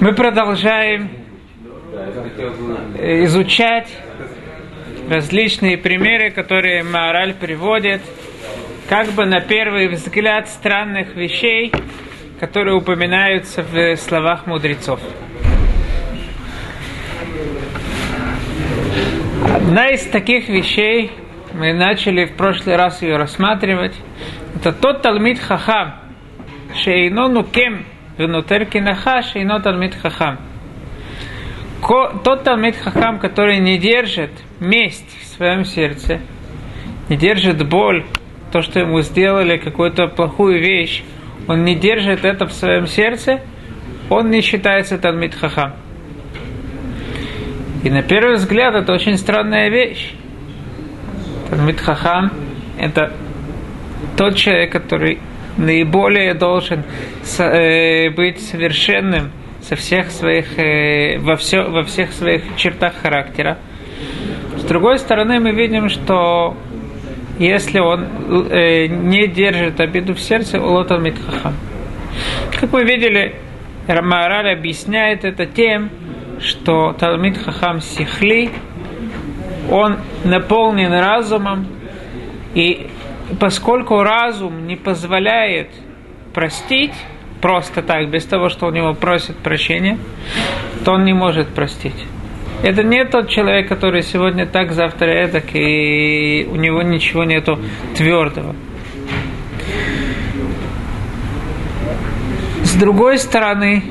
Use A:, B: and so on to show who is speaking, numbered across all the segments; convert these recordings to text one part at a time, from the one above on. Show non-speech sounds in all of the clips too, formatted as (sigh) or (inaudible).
A: Мы продолжаем изучать различные примеры, которые Маораль приводит, как бы на первый взгляд странных вещей, которые упоминаются в словах мудрецов. Одна из таких вещей, мы начали в прошлый раз ее рассматривать, это тот Талмит Хахам, Шейно Нукем, Венутер Кинаха, Шейно Талмит Хахам. Тот Талмит Хахам, который не держит месть в своем сердце, не держит боль, то, что ему сделали какую-то плохую вещь, он не держит это в своем сердце, он не считается Талмит Хахам. И на первый взгляд это очень странная вещь. Талмит Хахам – это тот человек, который наиболее должен э, быть совершенным со всех своих, э, во, все, во всех своих чертах характера. С другой стороны, мы видим, что если он э, не держит обиду в сердце, улотал митхахам. Как мы видели, Рамараль объясняет это тем, что Талмит Хахам Сихли, он наполнен разумом, и поскольку разум не позволяет простить просто так, без того, что у него просит прощения, то он не может простить. Это не тот человек, который сегодня так, завтра эдак, и у него ничего нету твердого. С другой стороны,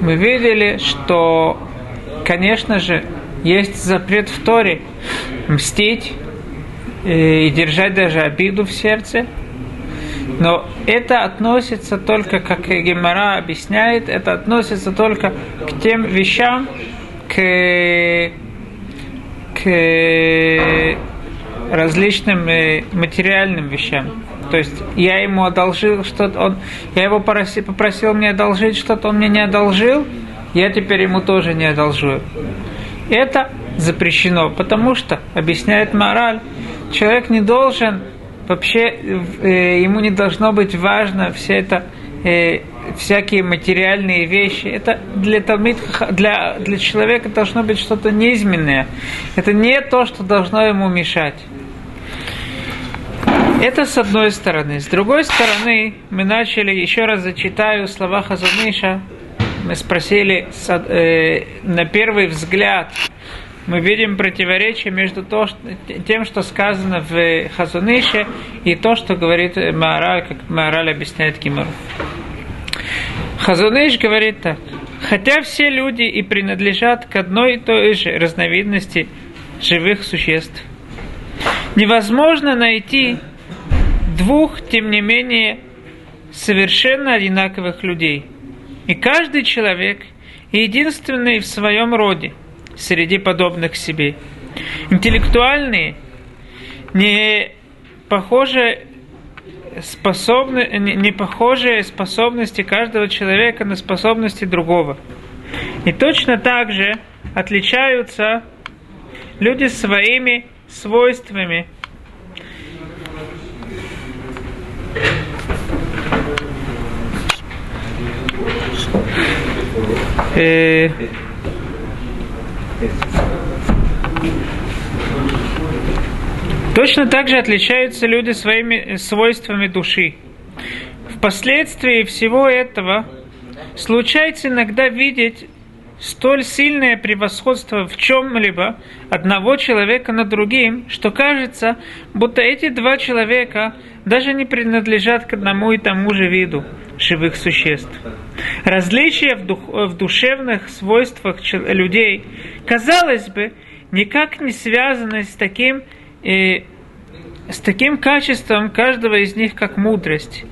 A: мы видели, что конечно же, есть запрет в Торе мстить и держать даже обиду в сердце. Но это относится только, как Гемора объясняет, это относится только к тем вещам, к, к различным э, материальным вещам. То есть я ему одолжил что-то, он, я его попросил, попросил мне одолжить что-то, он мне не одолжил, я теперь ему тоже не одолжу. Это запрещено, потому что, объясняет мораль, человек не должен, вообще э, ему не должно быть важно все это, э, всякие материальные вещи. Это для, талмит, для, для человека должно быть что-то неизменное. Это не то, что должно ему мешать. Это с одной стороны. С другой стороны, мы начали, еще раз зачитаю слова Хазуниша, мы спросили э, на первый взгляд, мы видим противоречие между тем, что сказано в Хазуныше, и то, что говорит Маораль, как Маораль объясняет Кимару. Хазуныш говорит так. Хотя все люди и принадлежат к одной и той же разновидности живых существ, невозможно найти двух, тем не менее, совершенно одинаковых людей – и каждый человек единственный в своем роде среди подобных себе. Интеллектуальные, не похожие способны, не похожие способности каждого человека на способности другого. И точно так же отличаются люди своими свойствами, Э, точно так же отличаются люди своими свойствами души. Впоследствии всего этого случается иногда видеть столь сильное превосходство в чем-либо одного человека над другим, что кажется, будто эти два человека даже не принадлежат к одному и тому же виду живых существ. Различия в, дух, в душевных свойствах людей, казалось бы, никак не связаны с таким, э, с таким качеством каждого из них, как мудрость.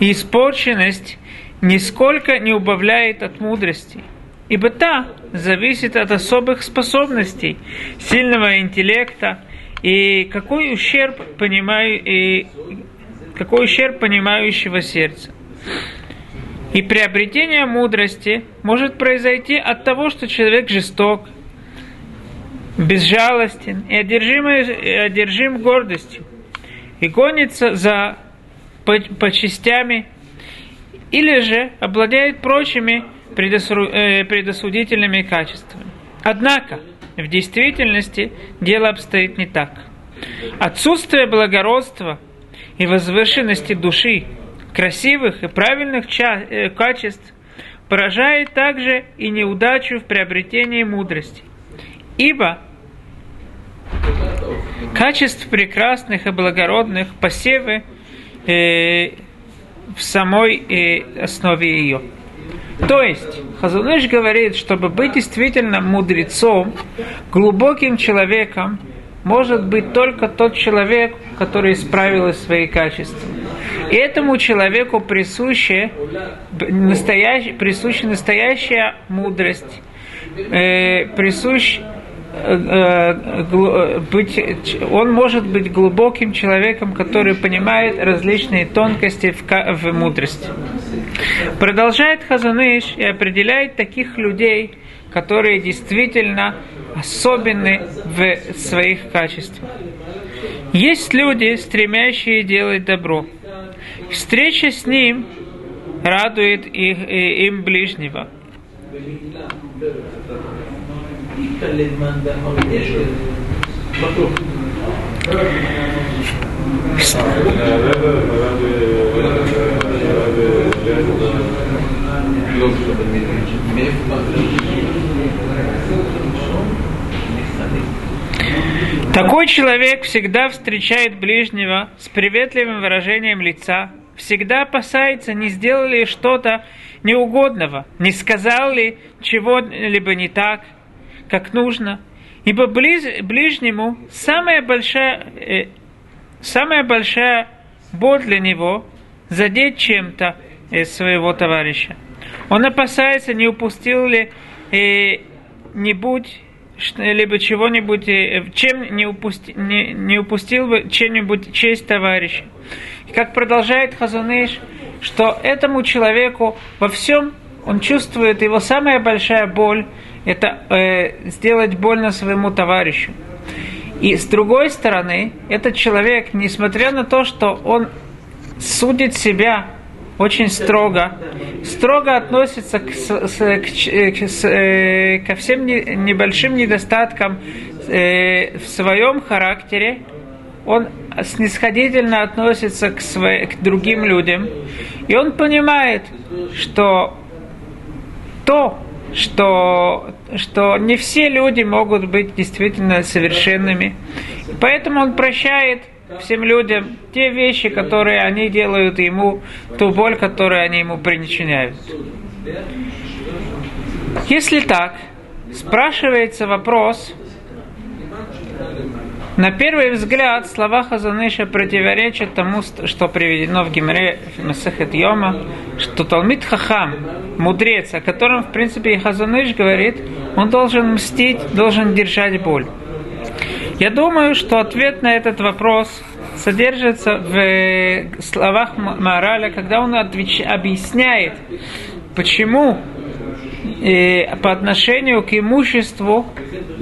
A: И испорченность нисколько не убавляет от мудрости. Ибо та зависит от особых способностей, сильного интеллекта, и какой ущерб, понимаю, и какой ущерб понимающего сердца. И приобретение мудрости может произойти от того, что человек жесток, безжалостен и одержим, и одержим гордостью, и гонится за по, по частями, или же обладает прочими э, предосудительными качествами. Однако, в действительности дело обстоит не так. Отсутствие благородства и возвышенности души, красивых и правильных э, качеств поражает также и неудачу в приобретении мудрости. Ибо качеств прекрасных и благородных посевы э, в самой э, основе ее. То есть, Хазуныш говорит, чтобы быть действительно мудрецом, глубоким человеком, может быть только тот человек, который исправил свои качества. Этому человеку присуща, настоящая, присуща настоящая мудрость, э, присущ Э, э, быть, он может быть глубоким человеком, который понимает различные тонкости в, в мудрости. Продолжает Хазаныш и определяет таких людей, которые действительно особенны в своих качествах. Есть люди, стремящие делать добро. Встреча с ним радует их, им ближнего. Такой человек всегда встречает ближнего с приветливым выражением лица, всегда опасается, не сделали что-то неугодного, не сказал ли чего-либо не так – как нужно, ибо близ, ближнему самая большая, э, самая большая боль для него задеть чем-то э, своего товарища. Он опасается, не упустил ли э, нибудь либо чего-нибудь, э, чем не, упусти, не, не упустил бы чем-нибудь честь товарища. И как продолжает Хазаныш, что этому человеку во всем он чувствует его самая большая боль, это э, сделать больно своему товарищу. И с другой стороны, этот человек, несмотря на то, что он судит себя очень строго, строго относится к, с, к, к, э, ко всем не, небольшим недостаткам э, в своем характере, он снисходительно относится к, свои, к другим людям, и он понимает, что то, что, что не все люди могут быть действительно совершенными. Поэтому он прощает всем людям те вещи, которые они делают ему, ту боль, которую они ему причиняют. Если так, спрашивается вопрос, на первый взгляд слова Хазаныша противоречат тому, что приведено в Гимре Масахет Йома, что Талмит Хахам, мудрец, о котором, в принципе, и Хазаныш говорит, он должен мстить, должен держать боль. Я думаю, что ответ на этот вопрос содержится в словах Мораля, когда он отвеч... объясняет, почему и по отношению к имуществу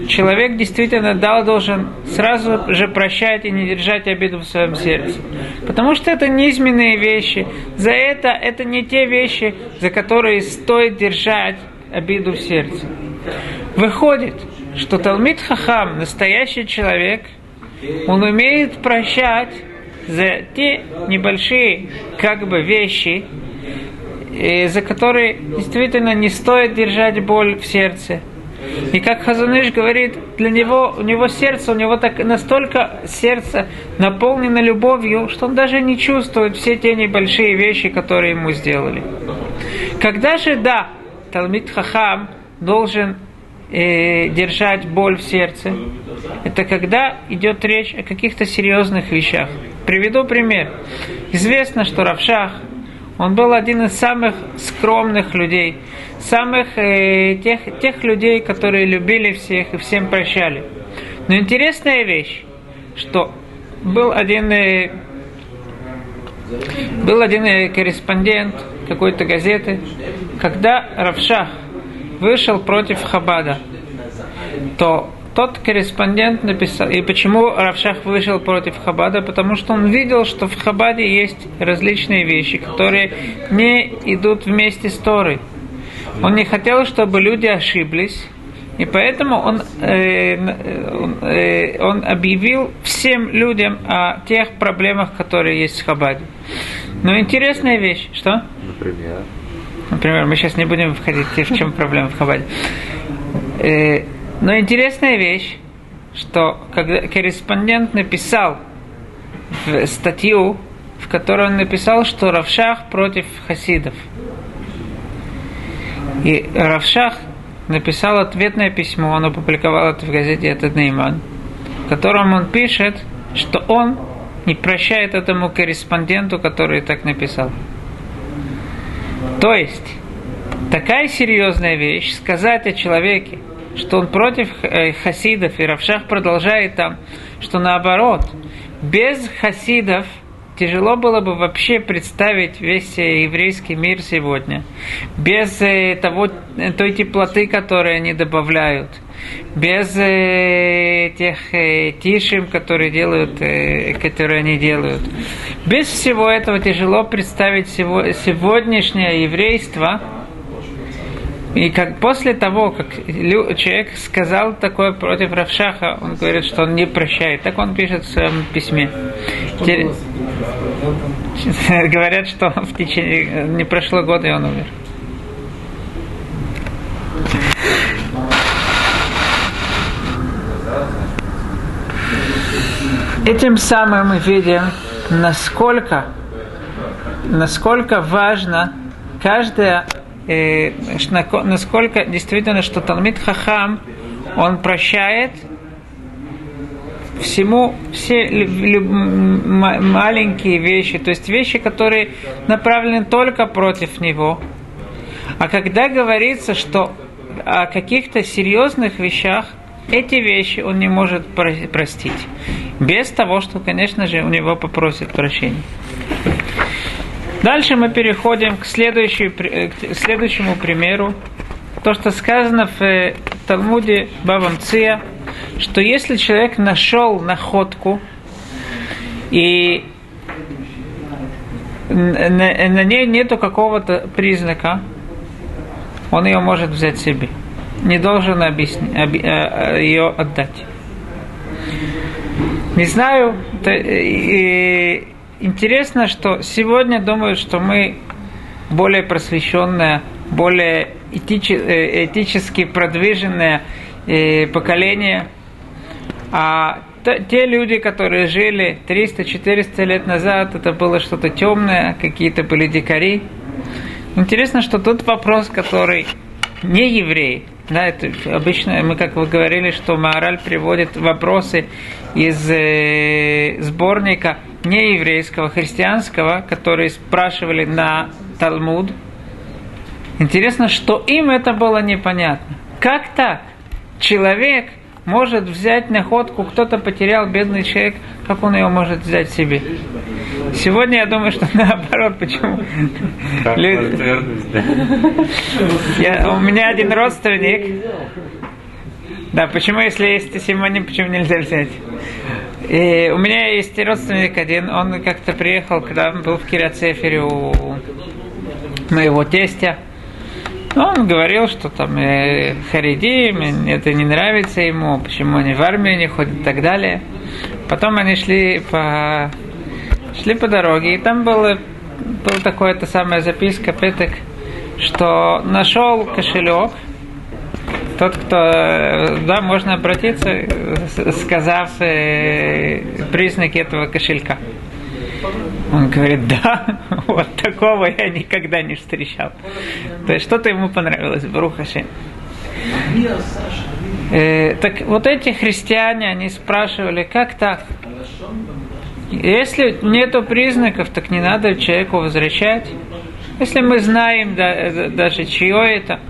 A: человек действительно дал, должен сразу же прощать и не держать обиду в своем сердце. Потому что это низменные вещи. За это это не те вещи, за которые стоит держать обиду в сердце. Выходит, что Талмит Хахам, настоящий человек, он умеет прощать за те небольшие как бы вещи, за которые действительно не стоит держать боль в сердце. И как Хазаныш говорит, для него, у него сердце, у него так настолько сердце наполнено любовью, что он даже не чувствует все те небольшие вещи, которые ему сделали. Когда же, да, Талмит Хахам должен э, держать боль в сердце, это когда идет речь о каких-то серьезных вещах. Приведу пример. Известно, что Равшах, он был один из самых скромных людей, самых э, тех, тех людей, которые любили всех и всем прощали. Но интересная вещь, что был один, э, был один э, корреспондент какой-то газеты, когда Равшах вышел против Хабада, то тот корреспондент написал, и почему Равшах вышел против Хабада, потому что он видел, что в Хабаде есть различные вещи, которые не идут вместе с Торой. Он не хотел, чтобы люди ошиблись, и поэтому он, э, он, э, он объявил всем людям о тех проблемах, которые есть в Хабаде. Но интересная вещь, что?
B: Например?
A: Например, мы сейчас не будем входить в чем проблема в Хабаде. Э, но интересная вещь, что когда корреспондент написал статью, в которой он написал, что Равшах против хасидов. И Равшах написал ответное письмо, он опубликовал это в газете «Этот Нейман», в котором он пишет, что он не прощает этому корреспонденту, который так написал. То есть, такая серьезная вещь, сказать о человеке, что он против э, хасидов, и Равшах продолжает там, что наоборот, без хасидов – тяжело было бы вообще представить весь э, еврейский мир сегодня. Без э, того, э, той теплоты, которую они добавляют. Без тех тишим, которые делают, которые они делают. Без всего этого тяжело представить сегодняшнее еврейство, и как после того, как человек сказал такое против Равшаха, он говорит, что он не прощает. Так он пишет в своем письме. (laughs) Говорят, что в течение не прошло года, и он умер. Этим самым мы видим, насколько, насколько важно каждая э, насколько действительно, что Талмит Хахам, он прощает всему все маленькие вещи, то есть вещи, которые направлены только против него. А когда говорится, что о каких-то серьезных вещах, эти вещи он не может простить. Без того, что, конечно же, у него попросят прощения. Дальше мы переходим к, к следующему примеру. То, что сказано в э, Талмуде Бабам Ция, что если человек нашел находку и на, на ней нету какого-то признака, он ее может взять себе. Не должен объяснить, об, э, ее отдать. Не знаю, то, и, интересно, что сегодня думают, что мы более просвещенное, более этичи, э, этически продвиженное э, поколение, а те люди, которые жили 300-400 лет назад, это было что-то темное, какие-то были дикари. Интересно, что тут вопрос, который не еврей, да, это обычно мы, как вы говорили, что Маораль приводит вопросы из э, сборника нееврейского, христианского, которые спрашивали на Талмуд. Интересно, что им это было непонятно. Как так? Человек может взять находку, кто-то потерял, бедный человек, как он ее может взять себе? Сегодня я думаю, что (laughs) наоборот, почему? (laughs) Я, у меня один родственник. Да, почему, если есть симоним, почему нельзя взять? И у меня есть родственник один, он как-то приехал, когда был в Кирацефере у моего тестя. Он говорил, что там э, хариди, это не нравится ему, почему они в армию не ходят и так далее. Потом они шли по, шли по дороге, и там было, была такая-то самая записка, петек, что нашел кошелек, тот, кто, да, можно обратиться, сказав э, признаки этого кошелька. Он говорит, да, (laughs) вот такого я никогда не встречал. То есть что-то ему понравилось, Барухаши. Э, так вот эти христиане, они спрашивали, как так? Если нету признаков, так не надо человеку возвращать. Если мы знаем да, даже чье это,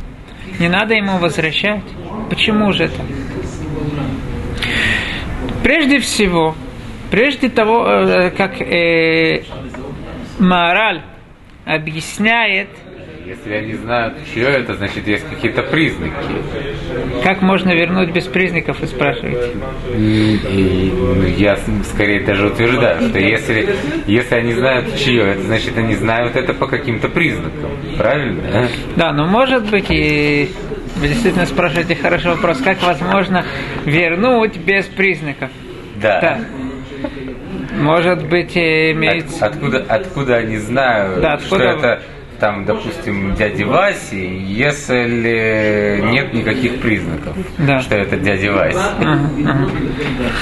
A: не надо ему возвращать. Почему же это? Прежде всего, прежде того, э, как э, Маораль объясняет
B: Если они знают, чье это, значит, есть какие-то признаки.
A: Как можно вернуть без признаков, вы спрашиваете?
B: И, и, ну, я скорее даже утверждаю, что если, если они знают, чье это, значит, они знают это по каким-то признакам. Правильно?
A: Да, но может быть и вы действительно спрашиваете хороший вопрос, как возможно вернуть без признаков?
B: Да.
A: Да. Может быть, и имеется...
B: От- откуда, откуда они знают,
A: Да,
B: что
A: откуда-
B: это там, допустим, дяди Васи, если нет никаких признаков,
A: Да.
B: что это дядя Вася.
A: Ага, ага.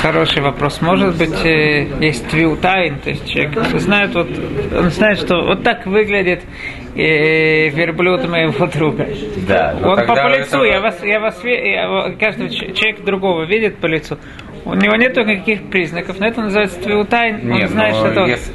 A: Хороший вопрос. Может быть, э, есть твилтайн, то есть человек знает, вот, он знает, что вот так выглядит э, верблюд моего друга.
B: Да,
A: Он по, лицу,
B: это-
A: я вас, я вас, я каждый человек другого видит по лицу. У него нет никаких признаков, но это называется твилтайн. Он
B: Нет,
A: знает, что это.
B: если-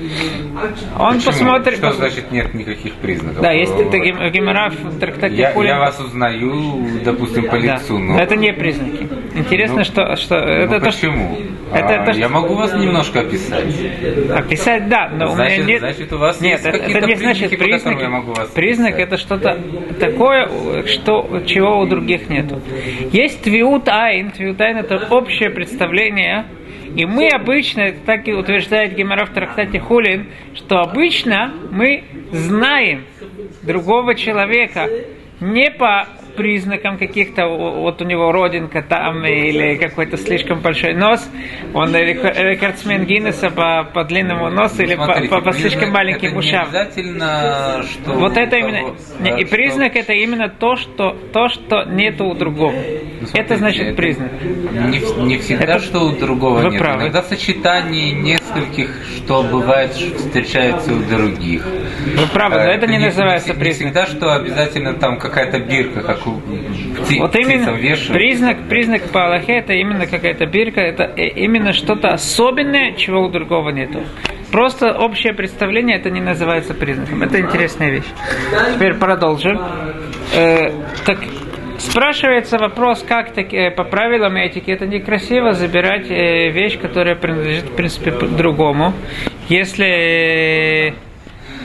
A: Он
B: Почему?
A: посмотрит.
B: Что значит нет никаких признаков?
A: Да, есть это гем- гемора в трактате
B: Я,
A: Хулин.
B: я вас узнаю, допустим, по
A: Да.
B: лицу, но...
A: Но это не признаки. Интересно,
B: Ну,
A: что, что
B: Ну,
A: это то, что-
B: почему?
A: это
B: А,
A: то, что-
B: Я могу вас немножко описать.
A: Описать, да, но
B: Значит-
A: у меня нет.
B: значит, у вас
A: нет,
B: есть
A: это, это не значит признаки.
B: я могу вас
A: Признак
B: описать.
A: это что-то такое, что чего у других нету. Есть твиут айн. Твиут айн это общее представление. И мы обычно, это так и утверждает Гемора в трактате Хулин, что обычно мы знаем другого человека не по признакам каких-то, вот у него родинка там, или какой-то слишком большой нос, он рек- рекордсмен Гиннесса по, по длинному носу или по,
B: Смотрите,
A: по- по слишком маленьким
B: это не
A: ушам.
B: обязательно, что...
A: Вот это именно,
B: того-
A: не,
B: да,
A: и
B: что-
A: признак это именно то, что то, что нету у другого.
B: Ну, смотрите,
A: это значит
B: это
A: признак.
B: Не, не всегда,
A: Это-
B: что у другого
A: Вы
B: нет.
A: правы.
B: Иногда в сочетании нескольких, что бывает, встречается у других.
A: Вы правы, но
B: Э,
A: это не называется
B: не
A: признак.
B: всегда, что обязательно там какая-то бирка, как у пти-
A: Вот именно
B: вешают.
A: признак, признак по Аллахе это именно какая-то бирка, это э, именно что-то особенное, чего у другого нету. Просто общее представление это не называется признаком. Это интересная вещь. Теперь продолжим. Э, так спрашивается вопрос, как так, э, по правилам этики это некрасиво забирать э, вещь, которая принадлежит в принципе другому, если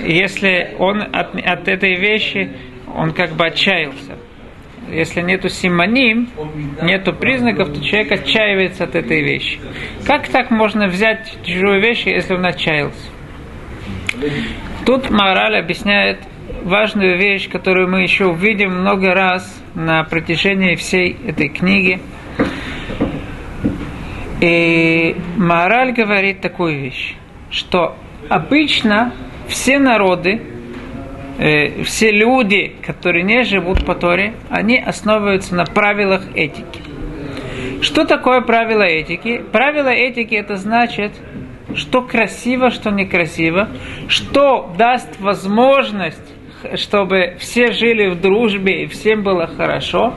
A: если он от, от этой вещи он как бы отчаялся. Если нету симоним, нету признаков, то человек отчаивается от этой вещи. Как так можно взять чужую вещь, если он отчаялся? Тут Мораль объясняет важную вещь, которую мы еще увидим много раз на протяжении всей этой книги. И Мораль говорит такую вещь, что обычно все народы, э, все люди, которые не живут по Торе, они основываются на правилах этики. Что такое правило этики? Правило этики это значит, что красиво, что некрасиво, что даст возможность, чтобы все жили в дружбе и всем было хорошо,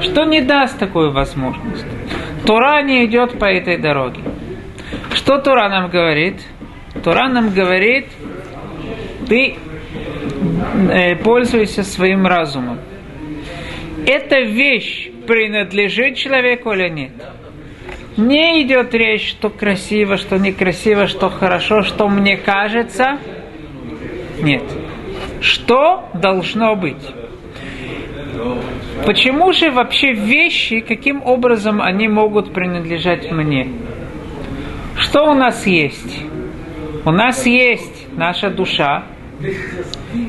A: что не даст такую возможность. Тура не идет по этой дороге. Что Тура нам говорит? Тура нам говорит, ты пользуйся своим разумом. Эта вещь принадлежит человеку или нет? Не идет речь, что красиво, что некрасиво, что хорошо, что мне кажется. Нет. Что должно быть? Почему же вообще вещи, каким образом они могут принадлежать мне? Что у нас есть? У нас есть наша душа,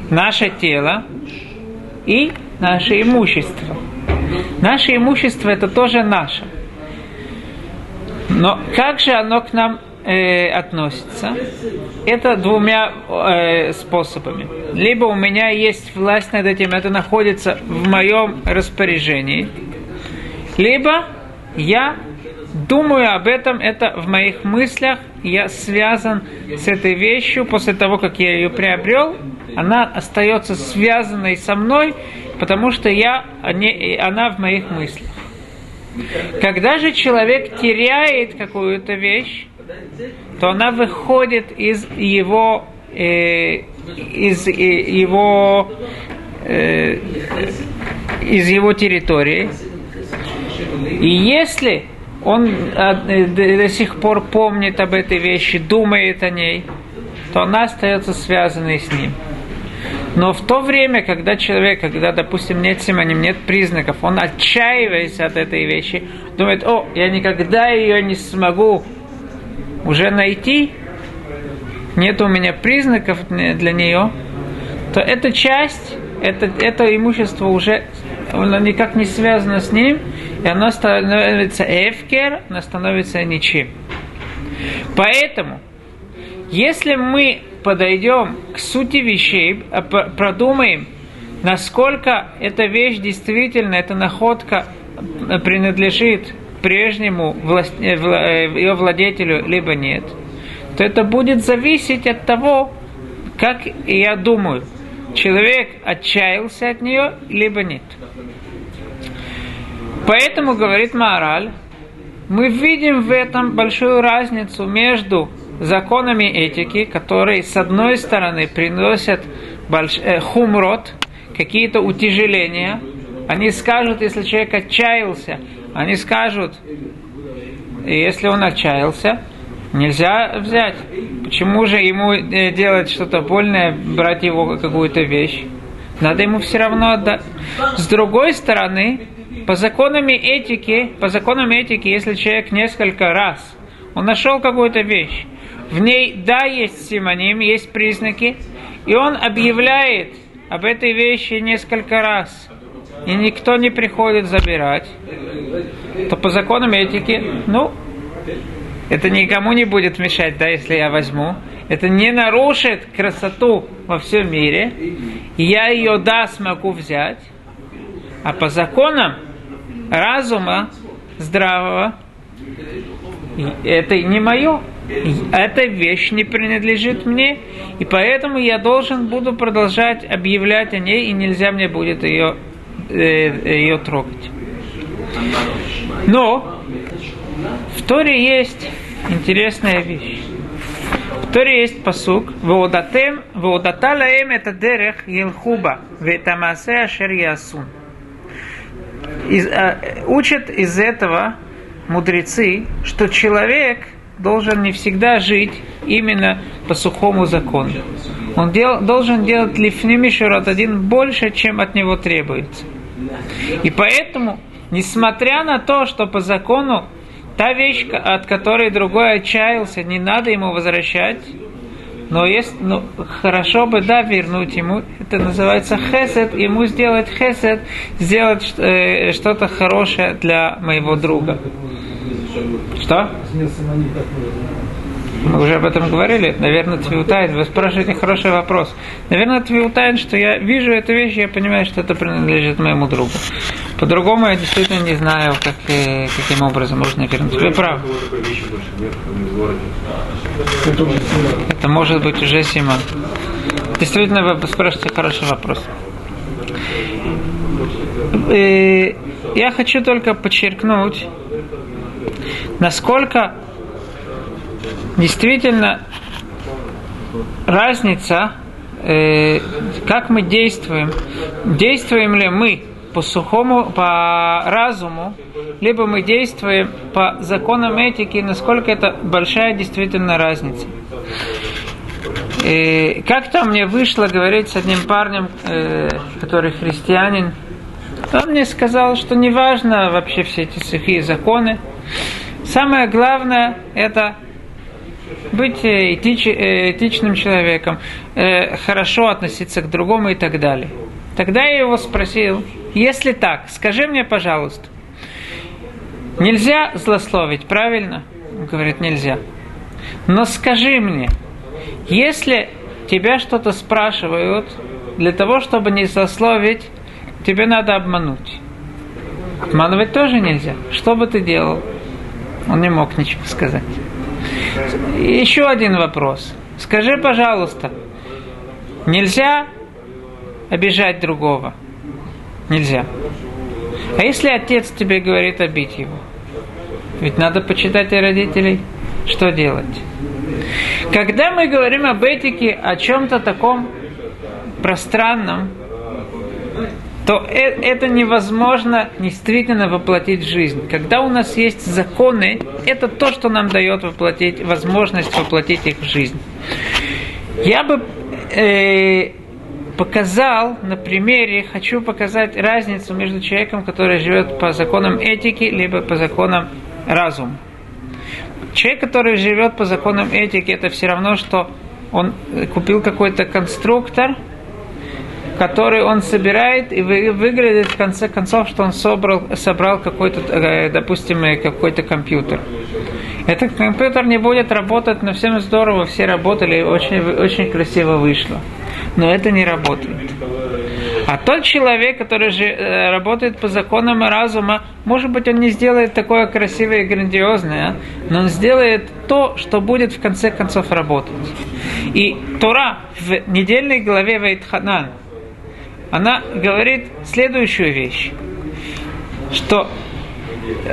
A: наше тело и наше имущество. Наше имущество это тоже наше. Но как же оно к нам э, относится? Это двумя э, способами. Либо у меня есть власть над этим, это находится в моем распоряжении, либо я думаю об этом, это в моих мыслях, я связан с этой вещью, после того, как я ее приобрел, она остается связанной со мной, потому что я, она в моих мыслях. Когда же человек теряет какую-то вещь, то она выходит из его, э, из э, его, э, из его территории. И если он э, до, до сих пор помнит об этой вещи, думает о ней, то она остается связанной с ним. Но в то время, когда человек, когда, допустим, нет симоним, нет признаков, он отчаивается от этой вещи, думает, о, я никогда ее не смогу уже найти, нет у меня признаков для нее, то эта часть, это, это имущество уже оно никак не связано с ним, и оно становится эфкер, оно становится ничем. Поэтому, если мы подойдем к сути вещей, а продумаем, насколько эта вещь действительно, эта находка принадлежит прежнему власть, э, э, ее владетелю, либо нет, то это будет зависеть от того, как я думаю, человек отчаялся от нее, либо нет. Поэтому, говорит Маораль, мы видим в этом большую разницу между законами этики, которые, с одной стороны, приносят больш... э, хумрот, какие-то утяжеления. Они скажут, если человек отчаялся, они скажут, если он отчаялся, нельзя взять. Почему же ему э, делать что-то больное, брать его какую-то вещь? Надо ему все равно отдать. С другой стороны, по законам этики, по законам этики, если человек несколько раз, он нашел какую-то вещь, в ней, да, есть симоним, есть признаки, и он объявляет об этой вещи несколько раз, и никто не приходит забирать, то по законам этики, ну, это никому не будет мешать, да, если я возьму. Это не нарушит красоту во всем мире. Я ее, да, смогу взять. А по законам разума здравого, это не мое. Эта вещь не принадлежит мне, и поэтому я должен буду продолжать объявлять о ней, и нельзя мне будет ее, э, ее трогать. Но в Торе есть интересная вещь. В Торе есть посук «Ваудатем, ваудаталаем это дерех елхуба, ветамасе ашер ясун». Из, а, учат из этого мудрецы, что человек должен не всегда жить именно по сухому закону. Он дел, должен делать лифнимишерот один больше, чем от него требуется. И поэтому, несмотря на то, что по закону та вещь, от которой другой отчаялся, не надо ему возвращать, но есть, ну, хорошо бы, да, вернуть ему, это называется хесед, ему сделать хесед, сделать э, что-то хорошее для моего друга. Что? Мы уже об этом говорили. Наверное, Твиутайн. Вы спрашиваете хороший вопрос. Наверное, Твиутайн, что я вижу эту вещь, я понимаю, что это принадлежит моему другу. По-другому я действительно не знаю, как, э, каким образом можно вернуть. Вы правы. Это может быть уже Симон. Действительно, вы спрашиваете хороший вопрос. И э, я хочу только подчеркнуть, насколько действительно разница, э, как мы действуем. Действуем ли мы по сухому, по разуму, либо мы действуем по законам этики, насколько это большая действительно разница. И как-то мне вышло говорить с одним парнем, э, который христианин, он мне сказал, что не важно вообще все эти сухие законы. Самое главное это быть э, этич, э, этичным человеком, э, хорошо относиться к другому и так далее. Тогда я его спросил, если так, скажи мне, пожалуйста, нельзя злословить, правильно? Он говорит, нельзя. Но скажи мне, если тебя что-то спрашивают, для того, чтобы не злословить, тебе надо обмануть. Обманывать тоже нельзя. Что бы ты делал? Он не мог ничего сказать. Еще один вопрос. Скажи, пожалуйста, нельзя обижать другого? Нельзя. А если отец тебе говорит обить его? Ведь надо почитать о родителей. Что делать? Когда мы говорим об этике, о чем-то таком пространном, то э, это невозможно действительно воплотить жизнь. Когда у нас есть законы, это то, что нам дает воплотить, возможность воплотить их в жизнь. Я бы э, показал на примере, хочу показать разницу между человеком, который живет по законам этики, либо по законам разума. Человек, который живет по законам этики, это все равно, что он купил какой-то конструктор, который он собирает, и выглядит в конце концов, что он собрал, собрал какой-то, э, допустим, э, какой-то компьютер. Этот компьютер не будет работать, но всем здорово, все работали, очень, очень красиво вышло. Но это не работает. А тот человек, который же э, работает по законам разума, может быть, он не сделает такое красивое и грандиозное, но он сделает то, что будет в конце концов работать. И Тора в недельной главе Вайтханан, она говорит следующую вещь, что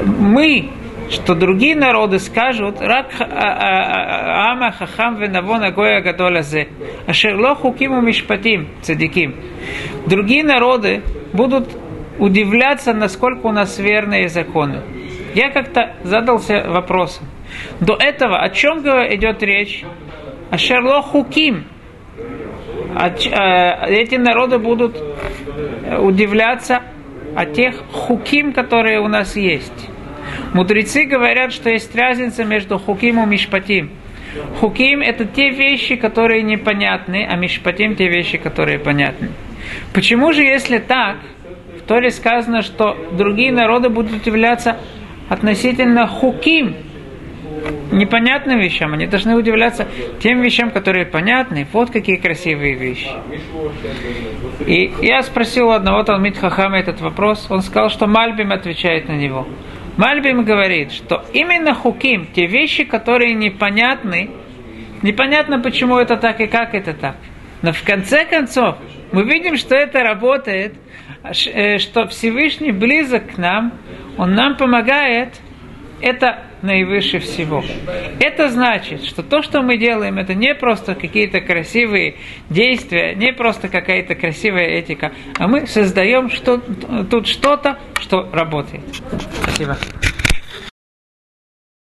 A: мы что другие народы скажут, рак а, а, а, ама хахам венавон агоя гадолазе, ашерло хукиму мишпатим, цадиким. Другие народы будут удивляться, насколько у нас верные законы. Я как-то задался вопросом. До этого о чем идет речь? О Шерло Хуким. Эти народы будут удивляться о тех хуким, которые у нас есть. Мудрецы говорят, что есть разница между хуким и мишпатим. Хуким – это те вещи, которые непонятны, а мишпатим – те вещи, которые понятны. Почему же, если так, в Торе сказано, что другие народы будут удивляться относительно хуким, непонятным вещам, они должны удивляться тем вещам, которые понятны. Вот какие красивые вещи. И я спросил у одного Талмит Хахама этот вопрос, он сказал, что Мальбим отвечает на него. Мальбим говорит, что именно хуким, те вещи, которые непонятны, непонятно, почему это так и как это так. Но в конце концов, мы видим, что это работает, э, что Всевышний близок к нам, Он нам помогает, это наивыше всего. Это значит, что то, что мы делаем, это не просто какие-то красивые действия, не просто какая-то красивая этика, а мы создаем что, тут что-то, что работает. Спасибо.